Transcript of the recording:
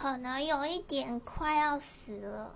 可能有一点快要死了。